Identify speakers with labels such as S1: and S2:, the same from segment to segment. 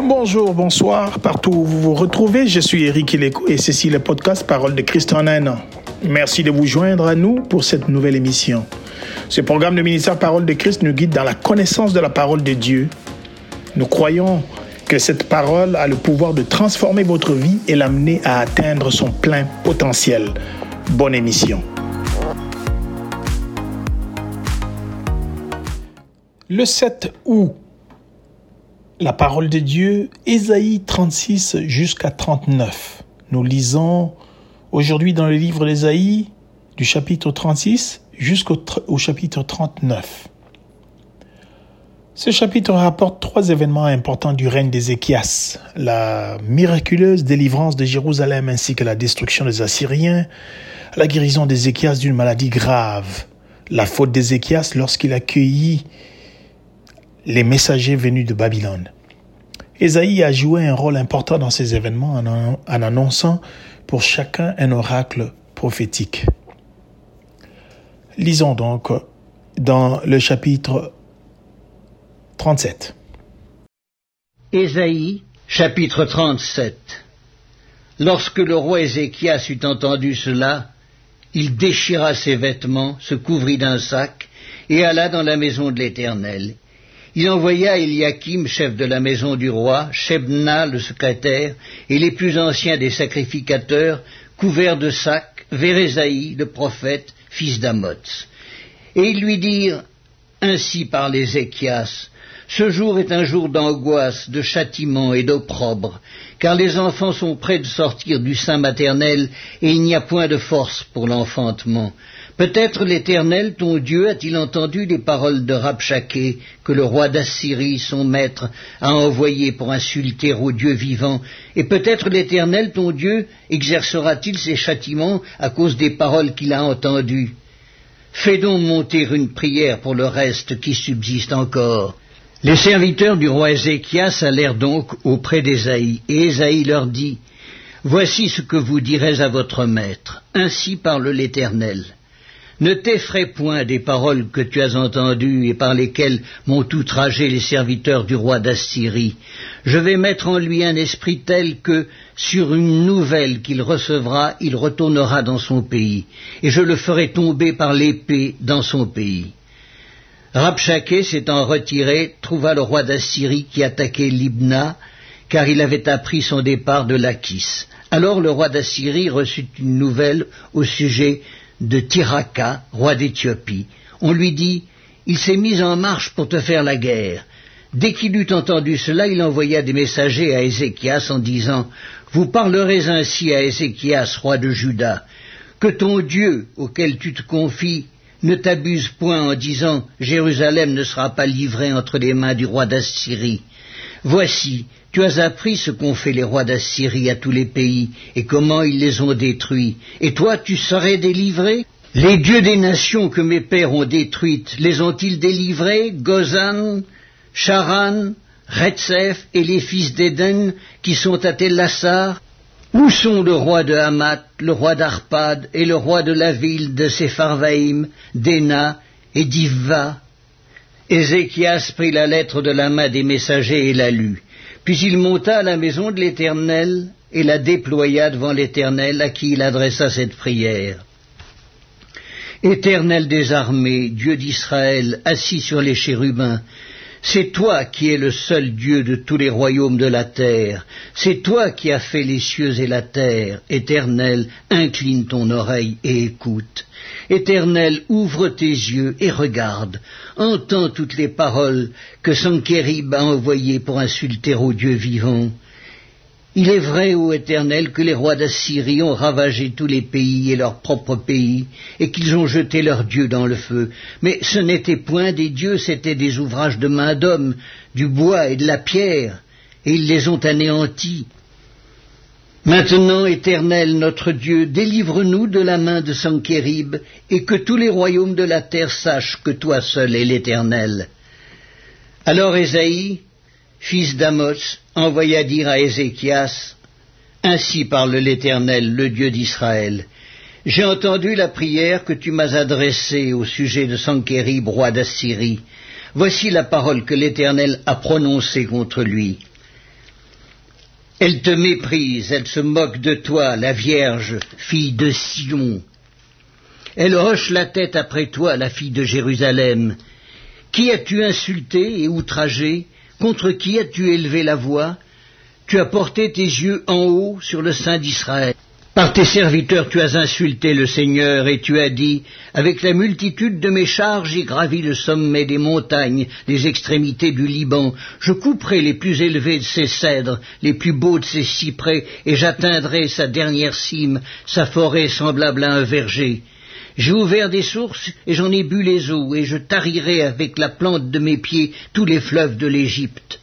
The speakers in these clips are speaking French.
S1: Bonjour, bonsoir, partout où vous vous retrouvez, je suis Eric et ceci est le podcast Parole de Christ en un an. Merci de vous joindre à nous pour cette nouvelle émission. Ce programme de ministère Parole de Christ nous guide dans la connaissance de la parole de Dieu. Nous croyons que cette parole a le pouvoir de transformer votre vie et l'amener à atteindre son plein potentiel. Bonne émission. Le 7 août, la parole de Dieu, Ésaïe 36 jusqu'à 39. Nous lisons aujourd'hui dans le livre d'Ésaïe du chapitre 36 jusqu'au chapitre 39. Ce chapitre rapporte trois événements importants du règne d'Ézéchias, la miraculeuse délivrance de Jérusalem ainsi que la destruction des Assyriens, la guérison d'Ézéchias d'une maladie grave, la faute d'Ézéchias lorsqu'il accueillit les messagers venus de Babylone. Ésaïe a joué un rôle important dans ces événements en, annonçant pour chacun un oracle prophétique. Lisons donc dans le chapitre 37.
S2: Ésaïe, chapitre 37. Lorsque le roi Ézéchias eut entendu cela, il déchira ses vêtements, se couvrit d'un sac, et alla dans la maison de l'Éternel. Il envoya Eliakim, chef de la maison du roi, Shebna, le secrétaire, et les plus anciens des sacrificateurs, couverts de sacs, vers Ésaïe, le prophète, fils d'Amoz. Et ils lui dirent, Ainsi parle Ézéchias, ce jour est un jour d'angoisse, de châtiment et d'opprobre, car les enfants sont près de sortir du sein maternel, et il n'y a point de force pour l'enfantement. Peut-être l'Éternel, ton Dieu, a-t-il entendu les paroles de Rabchaké que le roi d'Assyrie, son maître, a envoyé pour insulter au Dieu vivant, et peut-être l'Éternel, ton Dieu, exercera-t-il ses châtiments à cause des paroles qu'il a entendues. Fais donc monter une prière pour le reste qui subsiste encore. Les serviteurs du roi Ézéchias allèrent donc auprès d'Ésaïe, et Ésaïe leur dit, Voici ce que vous direz à votre maître, ainsi parle l'Éternel. Ne t'effraie point des paroles que tu as entendues et par lesquelles m'ont outragé les serviteurs du roi d'Assyrie. Je vais mettre en lui un esprit tel que, sur une nouvelle qu'il recevra, il retournera dans son pays, et je le ferai tomber par l'épée dans son pays. Rabchaké s'étant retiré, trouva le roi d'Assyrie qui attaquait Libna, car il avait appris son départ de Lachis. Alors le roi d'Assyrie reçut une nouvelle au sujet de Tiraka, roi d'Éthiopie. On lui dit Il s'est mis en marche pour te faire la guerre. Dès qu'il eut entendu cela, il envoya des messagers à Ézéchias en disant Vous parlerez ainsi à Ézéchias, roi de Juda, que ton Dieu, auquel tu te confies, ne t'abuse point en disant Jérusalem ne sera pas livrée entre les mains du roi d'Assyrie. Voici, tu as appris ce qu'ont fait les rois d'Assyrie à tous les pays, et comment ils les ont détruits. Et toi, tu serais délivré Les dieux des nations que mes pères ont détruites, les ont-ils délivrés? Gozan, Charan, Retzef et les fils d'Éden qui sont à Tel-Lassar Où sont le roi de Hamath, le roi d'Arpad et le roi de la ville de Sepharvaïm, d'Ena et d'Ivva? Ézéchias prit la lettre de la main des messagers et la lut. Puis il monta à la maison de l'Éternel et la déploya devant l'Éternel à qui il adressa cette prière. Éternel des armées, Dieu d'Israël, assis sur les chérubins, c'est toi qui es le seul Dieu de tous les royaumes de la terre. C'est toi qui as fait les cieux et la terre. Éternel, incline ton oreille et écoute. Éternel, ouvre tes yeux et regarde. Entends toutes les paroles que Sankérib a envoyées pour insulter au Dieu vivant. Il est vrai, ô Éternel, que les rois d'Assyrie ont ravagé tous les pays et leur propre pays, et qu'ils ont jeté leurs dieux dans le feu. Mais ce n'étaient point des dieux, c'étaient des ouvrages de main d'homme, du bois et de la pierre, et ils les ont anéantis. Maintenant, Éternel, notre Dieu, délivre-nous de la main de Sankérib, et que tous les royaumes de la terre sachent que toi seul es l'Éternel. Alors Ésaïe, fils d'Amos, envoya dire à Ézéchias, Ainsi parle l'Éternel, le Dieu d'Israël. J'ai entendu la prière que tu m'as adressée au sujet de Sankérib, roi d'Assyrie. Voici la parole que l'Éternel a prononcée contre lui. Elle te méprise, elle se moque de toi, la Vierge, fille de Sion. Elle hoche la tête après toi, la fille de Jérusalem. Qui as-tu insulté et outragé? Contre qui as-tu élevé la voix Tu as porté tes yeux en haut sur le sein d'Israël. Par tes serviteurs tu as insulté le Seigneur et tu as dit, avec la multitude de mes charges j'ai gravi le sommet des montagnes, les extrémités du Liban, je couperai les plus élevés de ses cèdres, les plus beaux de ses cyprès, et j'atteindrai sa dernière cime, sa forêt semblable à un verger. J'ai ouvert des sources et j'en ai bu les eaux, et je tarirai avec la plante de mes pieds tous les fleuves de l'Égypte.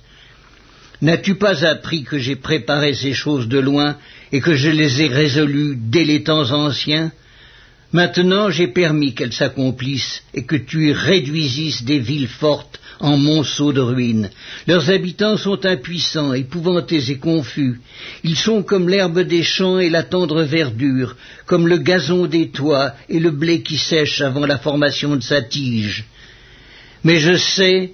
S2: N'as-tu pas appris que j'ai préparé ces choses de loin et que je les ai résolues dès les temps anciens? Maintenant j'ai permis qu'elles s'accomplissent et que tu réduisisses des villes fortes en monceaux de ruines. Leurs habitants sont impuissants, épouvantés et confus. Ils sont comme l'herbe des champs et la tendre verdure, comme le gazon des toits et le blé qui sèche avant la formation de sa tige. Mais je sais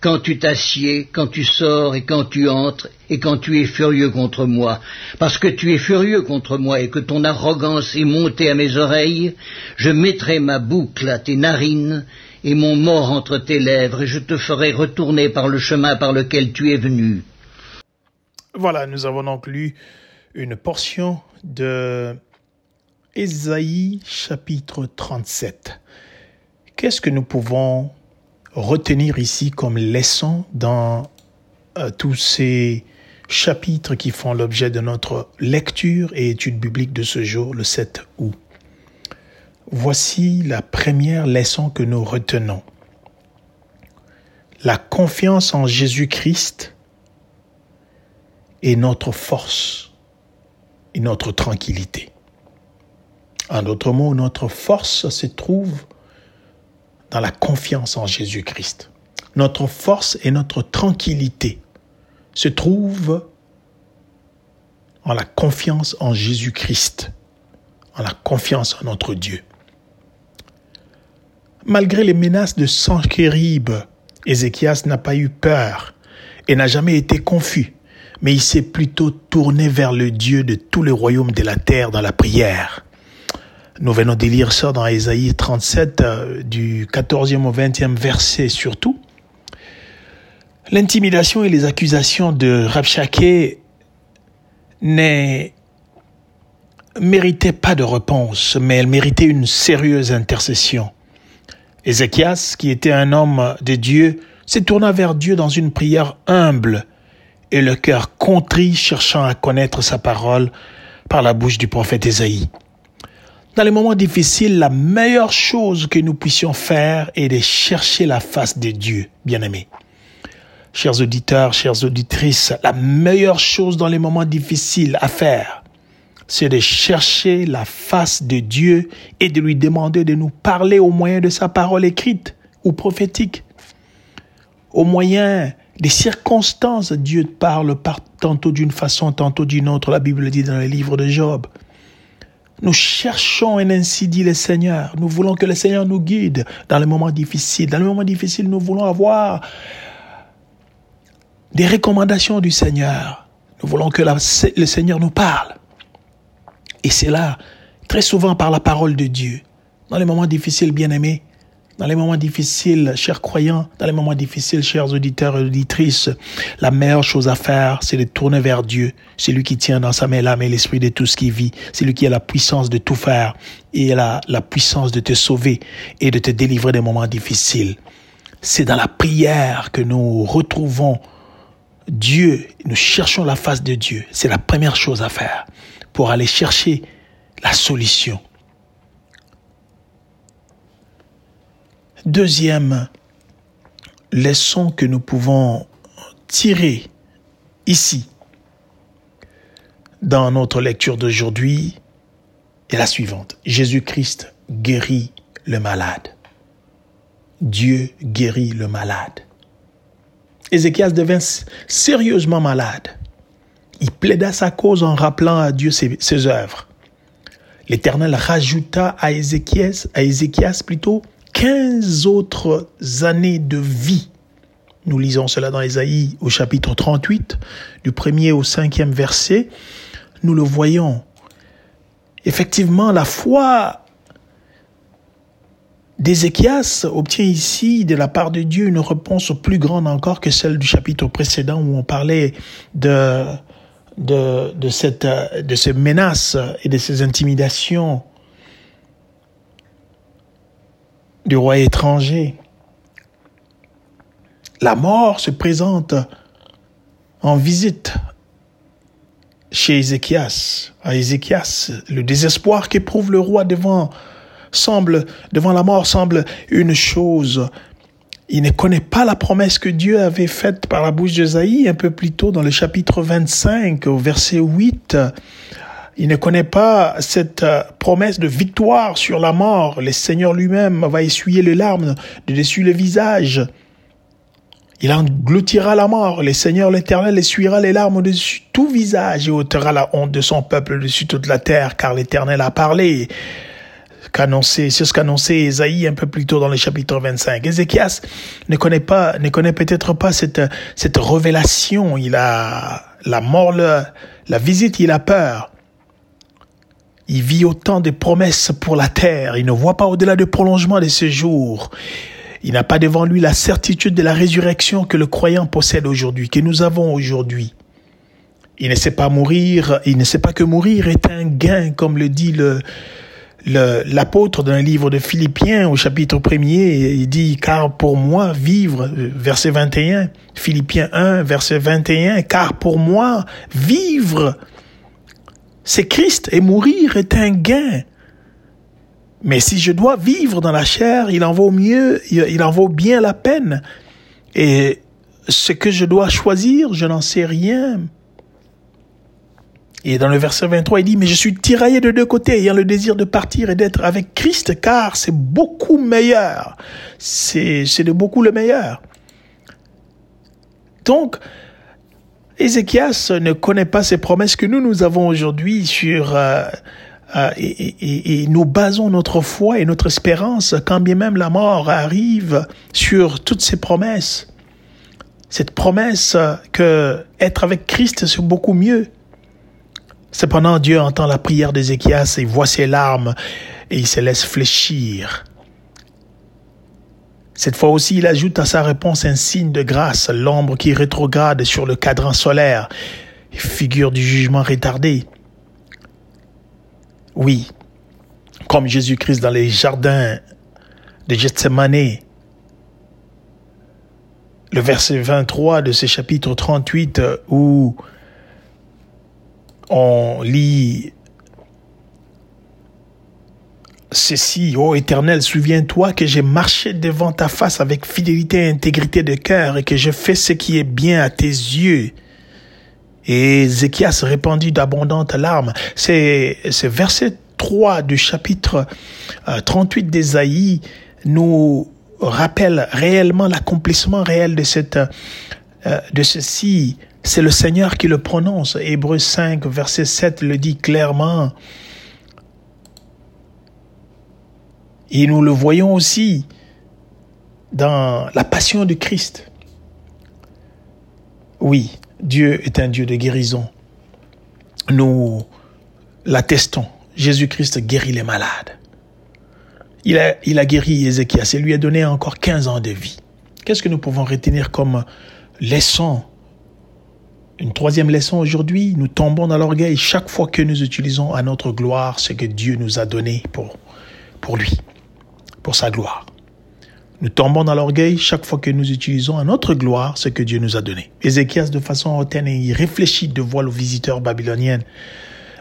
S2: quand tu t'assieds, quand tu sors et quand tu entres, et quand tu es furieux contre moi. Parce que tu es furieux contre moi et que ton arrogance est montée à mes oreilles, je mettrai ma boucle à tes narines et mon mort entre tes lèvres, et je te ferai retourner par le chemin par lequel tu es venu.
S1: Voilà, nous avons donc lu une portion de Ésaïe chapitre 37. Qu'est-ce que nous pouvons retenir ici comme leçon dans euh, tous ces chapitres qui font l'objet de notre lecture et étude biblique de ce jour, le 7 août? Voici la première leçon que nous retenons. La confiance en Jésus-Christ est notre force et notre tranquillité. En d'autres mots, notre force se trouve dans la confiance en Jésus-Christ. Notre force et notre tranquillité se trouvent en la confiance en Jésus-Christ, en la confiance en notre Dieu. Malgré les menaces de Sanchérib, Ézéchias n'a pas eu peur et n'a jamais été confus, mais il s'est plutôt tourné vers le Dieu de tous les royaumes de la terre dans la prière. Nous venons de lire ça dans Ésaïe 37, euh, du 14e au 20e verset surtout. L'intimidation et les accusations de Rabshakeh ne méritaient pas de réponse, mais elles méritaient une sérieuse intercession. Ézéchias, qui était un homme de Dieu, s'est tourné vers Dieu dans une prière humble et le cœur contrit cherchant à connaître sa parole par la bouche du prophète Ésaïe. Dans les moments difficiles, la meilleure chose que nous puissions faire est de chercher la face de Dieu, bien-aimés. Chers auditeurs, chères auditrices, la meilleure chose dans les moments difficiles à faire, c'est de chercher la face de Dieu et de lui demander de nous parler au moyen de sa parole écrite ou prophétique. Au moyen des circonstances, Dieu parle par tantôt d'une façon, tantôt d'une autre. La Bible dit dans le livre de Job. Nous cherchons, et ainsi dit le Seigneur. Nous voulons que le Seigneur nous guide dans les moments difficiles. Dans les moments difficiles, nous voulons avoir des recommandations du Seigneur. Nous voulons que le Seigneur nous parle. Et c'est là, très souvent par la parole de Dieu. Dans les moments difficiles, bien aimés, dans les moments difficiles, chers croyants, dans les moments difficiles, chers auditeurs et auditrices, la meilleure chose à faire, c'est de tourner vers Dieu. C'est lui qui tient dans sa main l'âme et l'esprit de tout ce qui vit. C'est lui qui a la puissance de tout faire et la, la puissance de te sauver et de te délivrer des moments difficiles. C'est dans la prière que nous retrouvons Dieu, nous cherchons la face de Dieu. C'est la première chose à faire pour aller chercher la solution. Deuxième leçon que nous pouvons tirer ici dans notre lecture d'aujourd'hui est la suivante. Jésus-Christ guérit le malade. Dieu guérit le malade. Ézéchias devint sérieusement malade. Il plaida sa cause en rappelant à Dieu ses, ses œuvres. L'Éternel rajouta à Ézéchias, à Ézéchias plutôt, 15 autres années de vie Nous lisons cela dans Ésaïe au chapitre 38, du premier au cinquième verset. Nous le voyons. Effectivement, la foi d'Ézéchias obtient ici de la part de Dieu une réponse plus grande encore que celle du chapitre précédent où on parlait de, de, de, cette, de ces menaces et de ces intimidations du roi étranger. La mort se présente en visite chez Ézéchias. À Ézéchias, le désespoir qu'éprouve le roi devant devant la mort semble une chose. Il ne connaît pas la promesse que Dieu avait faite par la bouche d'Esaïe un peu plus tôt dans le chapitre 25 au verset 8. Il ne connaît pas cette euh, promesse de victoire sur la mort. Le Seigneur lui-même va essuyer les larmes de dessus le visage. Il engloutira la mort. Le Seigneur l'Éternel essuiera les larmes dessus tout visage et ôtera la honte de son peuple dessus toute la terre, car l'Éternel a parlé. C'est ce qu'annonçait Esaïe un peu plus tôt dans le chapitre 25. Ézéchias ne connaît pas, ne connaît peut-être pas cette, cette révélation. Il a la mort, la visite, il a peur. Il vit autant de promesses pour la terre. Il ne voit pas au-delà du prolongement de ce jours. Il n'a pas devant lui la certitude de la résurrection que le croyant possède aujourd'hui, que nous avons aujourd'hui. Il ne sait pas mourir, il ne sait pas que mourir est un gain, comme le dit le, l'apôtre d'un livre de Philippiens au chapitre 1 il dit, car pour moi, vivre, verset 21, Philippiens 1, verset 21, car pour moi, vivre, c'est Christ et mourir est un gain. Mais si je dois vivre dans la chair, il en vaut mieux, il en vaut bien la peine. Et ce que je dois choisir, je n'en sais rien. Et dans le verset 23, il dit, mais je suis tiraillé de deux côtés, ayant le désir de partir et d'être avec Christ, car c'est beaucoup meilleur. C'est, c'est de beaucoup le meilleur. Donc, Ézéchias ne connaît pas ces promesses que nous, nous avons aujourd'hui sur, euh, euh, et, et, nous basons notre foi et notre espérance, quand bien même la mort arrive, sur toutes ces promesses. Cette promesse que être avec Christ, c'est beaucoup mieux. Cependant, Dieu entend la prière d'Ézéchias et voit ses larmes et il se laisse fléchir. Cette fois aussi, il ajoute à sa réponse un signe de grâce, l'ombre qui rétrograde sur le cadran solaire, figure du jugement retardé. Oui, comme Jésus-Christ dans les jardins de Gethsemane, le verset 23 de ce chapitre 38 où on lit ceci, ô Éternel, souviens-toi que j'ai marché devant ta face avec fidélité et intégrité de cœur et que je fais ce qui est bien à tes yeux. Et Ézéchias répandit d'abondantes larmes. C'est ce verset 3 du chapitre 38 euh, d'Ésaïe nous rappelle réellement l'accomplissement réel de cette euh, de ceci c'est le Seigneur qui le prononce. Hébreu 5, verset 7 le dit clairement. Et nous le voyons aussi dans la passion de Christ. Oui, Dieu est un Dieu de guérison. Nous l'attestons. Jésus-Christ guérit les malades. Il a, guéri Ézéchias et lui a donné encore 15 ans de vie. Qu'est-ce que nous pouvons retenir comme leçon une troisième leçon aujourd'hui, nous tombons dans l'orgueil chaque fois que nous utilisons à notre gloire ce que Dieu nous a donné pour, pour lui, pour sa gloire. Nous tombons dans l'orgueil chaque fois que nous utilisons à notre gloire ce que Dieu nous a donné. Ézéchias, de façon hautaine et il réfléchit de voir le visiteur babylonien,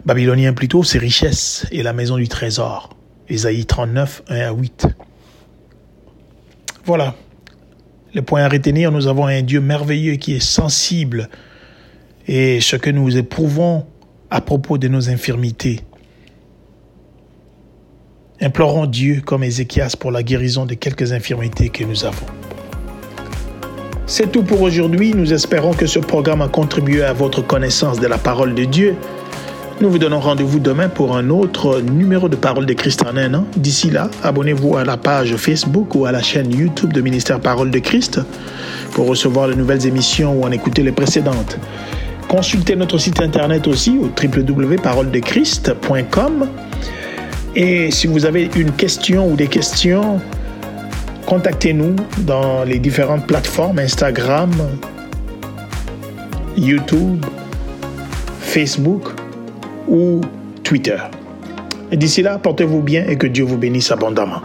S1: babylonien plutôt, ses richesses et la maison du trésor. Ésaïe 39, 1 à 8. Voilà. Le point à retenir, nous avons un Dieu merveilleux qui est sensible et ce que nous éprouvons à propos de nos infirmités. Implorons Dieu comme Ézéchias pour la guérison de quelques infirmités que nous avons. C'est tout pour aujourd'hui. Nous espérons que ce programme a contribué à votre connaissance de la parole de Dieu. Nous vous donnons rendez-vous demain pour un autre numéro de Parole de Christ en un an. D'ici là, abonnez-vous à la page Facebook ou à la chaîne YouTube de Ministère Parole de Christ pour recevoir de nouvelles émissions ou en écouter les précédentes. Consultez notre site internet aussi au www.paroledechrist.com. Et si vous avez une question ou des questions, contactez-nous dans les différentes plateformes Instagram, YouTube, Facebook ou Twitter. D'ici là, portez-vous bien et que Dieu vous bénisse abondamment.